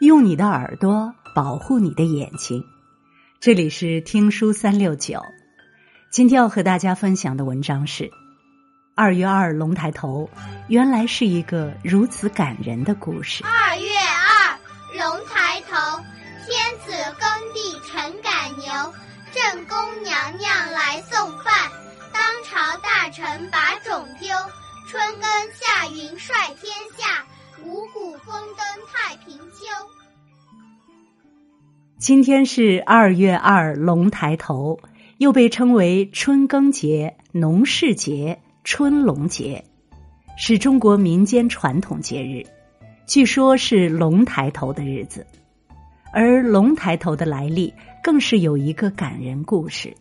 用你的耳朵保护你的眼睛。这里是听书三六九，今天要和大家分享的文章是《二月二龙抬头》，原来是一个如此感人的故事。二月二龙抬头，天子耕地臣赶牛，正宫娘娘来送饭，当朝大臣把种丢，春耕夏耘率天下。五谷丰登太平秋。今天是二月二龙抬头，又被称为春耕节、农事节、春龙节，是中国民间传统节日。据说是龙抬头的日子，而龙抬头的来历更是有一个感人故事。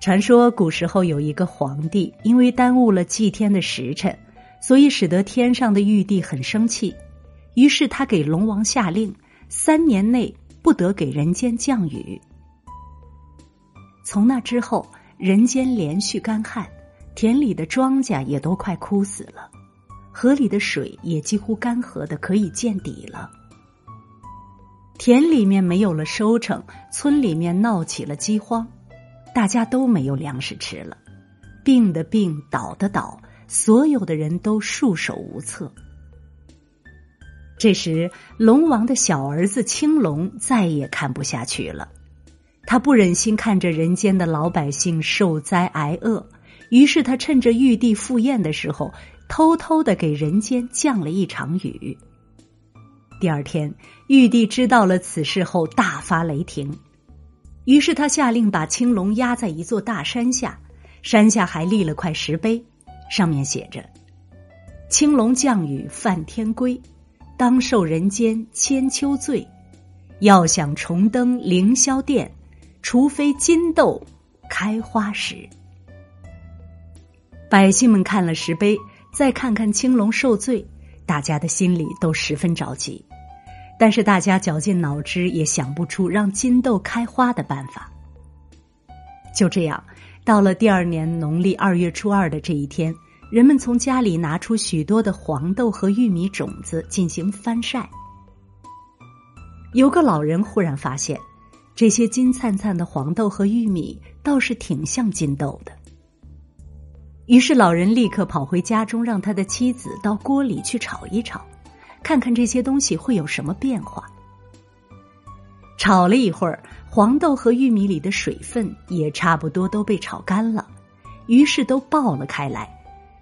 传说古时候有一个皇帝，因为耽误了祭天的时辰。所以使得天上的玉帝很生气，于是他给龙王下令，三年内不得给人间降雨。从那之后，人间连续干旱，田里的庄稼也都快枯死了，河里的水也几乎干涸的可以见底了。田里面没有了收成，村里面闹起了饥荒，大家都没有粮食吃了，病的病，倒的倒。所有的人都束手无策。这时，龙王的小儿子青龙再也看不下去了，他不忍心看着人间的老百姓受灾挨饿，于是他趁着玉帝赴宴的时候，偷偷的给人间降了一场雨。第二天，玉帝知道了此事后，大发雷霆，于是他下令把青龙压在一座大山下，山下还立了块石碑。上面写着：“青龙降雨犯天规，当受人间千秋罪。要想重登凌霄殿，除非金豆开花时。”百姓们看了石碑，再看看青龙受罪，大家的心里都十分着急。但是大家绞尽脑汁也想不出让金豆开花的办法。就这样。到了第二年农历二月初二的这一天，人们从家里拿出许多的黄豆和玉米种子进行翻晒。有个老人忽然发现，这些金灿灿的黄豆和玉米倒是挺像金豆的。于是老人立刻跑回家中，让他的妻子到锅里去炒一炒，看看这些东西会有什么变化。炒了一会儿。黄豆和玉米里的水分也差不多都被炒干了，于是都爆了开来，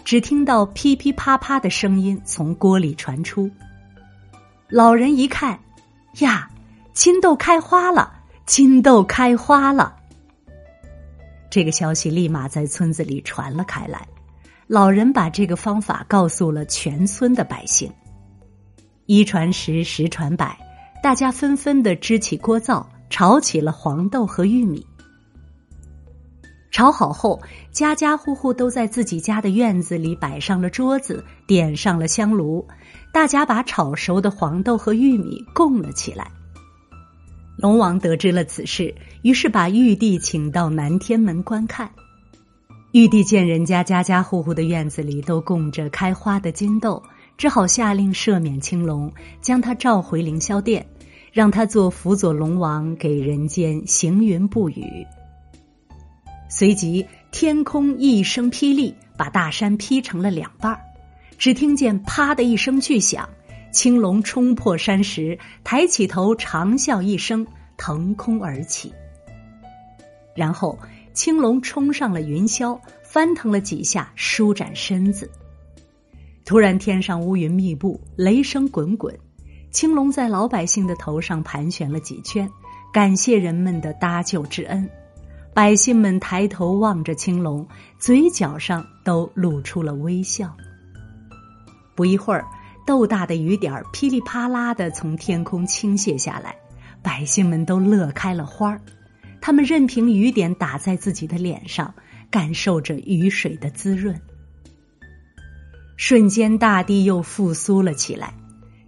只听到噼噼啪啪的声音从锅里传出。老人一看，呀，金豆开花了！金豆开花了！这个消息立马在村子里传了开来，老人把这个方法告诉了全村的百姓。一传十，十传百，大家纷纷的支起锅灶。炒起了黄豆和玉米。炒好后，家家户户都在自己家的院子里摆上了桌子，点上了香炉，大家把炒熟的黄豆和玉米供了起来。龙王得知了此事，于是把玉帝请到南天门观看。玉帝见人家家家户户的院子里都供着开花的金豆，只好下令赦免青龙，将他召回凌霄殿。让他做辅佐龙王，给人间行云布雨。随即，天空一声霹雳，把大山劈成了两半只听见“啪”的一声巨响，青龙冲破山石，抬起头长啸一声，腾空而起。然后，青龙冲上了云霄，翻腾了几下，舒展身子。突然，天上乌云密布，雷声滚滚。青龙在老百姓的头上盘旋了几圈，感谢人们的搭救之恩。百姓们抬头望着青龙，嘴角上都露出了微笑。不一会儿，豆大的雨点噼里啪啦的从天空倾泻下来，百姓们都乐开了花儿。他们任凭雨点打在自己的脸上，感受着雨水的滋润。瞬间，大地又复苏了起来。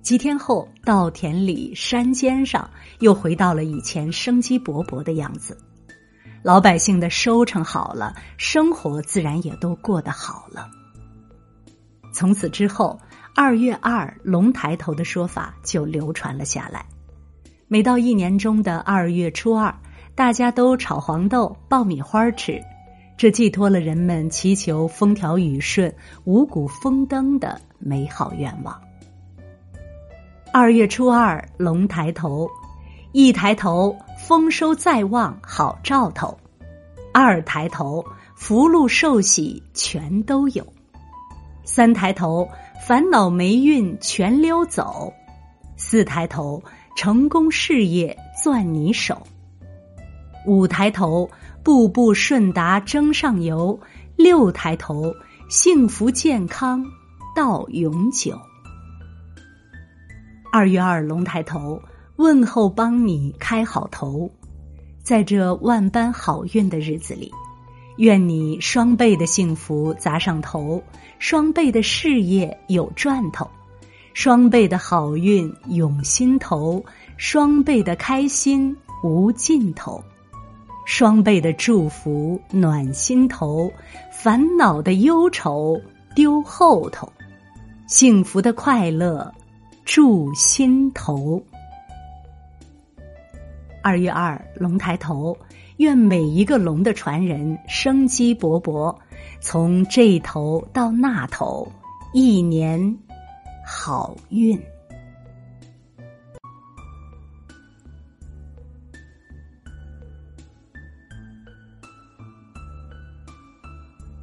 几天后，稻田里、山尖上又回到了以前生机勃勃的样子。老百姓的收成好了，生活自然也都过得好了。从此之后，二月二龙抬头的说法就流传了下来。每到一年中的二月初二，大家都炒黄豆、爆米花吃，这寄托了人们祈求风调雨顺、五谷丰登的美好愿望。二月初二龙抬头，一抬头丰收在望，好兆头；二抬头福禄寿喜全都有；三抬头烦恼霉运全溜走；四抬头。成功事业攥你手，五抬头步步顺达争上游，六抬头幸福健康到永久。二月二龙抬头，问候帮你开好头，在这万般好运的日子里，愿你双倍的幸福砸上头，双倍的事业有赚头。双倍的好运涌心头，双倍的开心无尽头，双倍的祝福暖心头，烦恼的忧愁丢后头，幸福的快乐住心头。二月二龙抬头，愿每一个龙的传人生机勃勃，从这头到那头，一年。好运。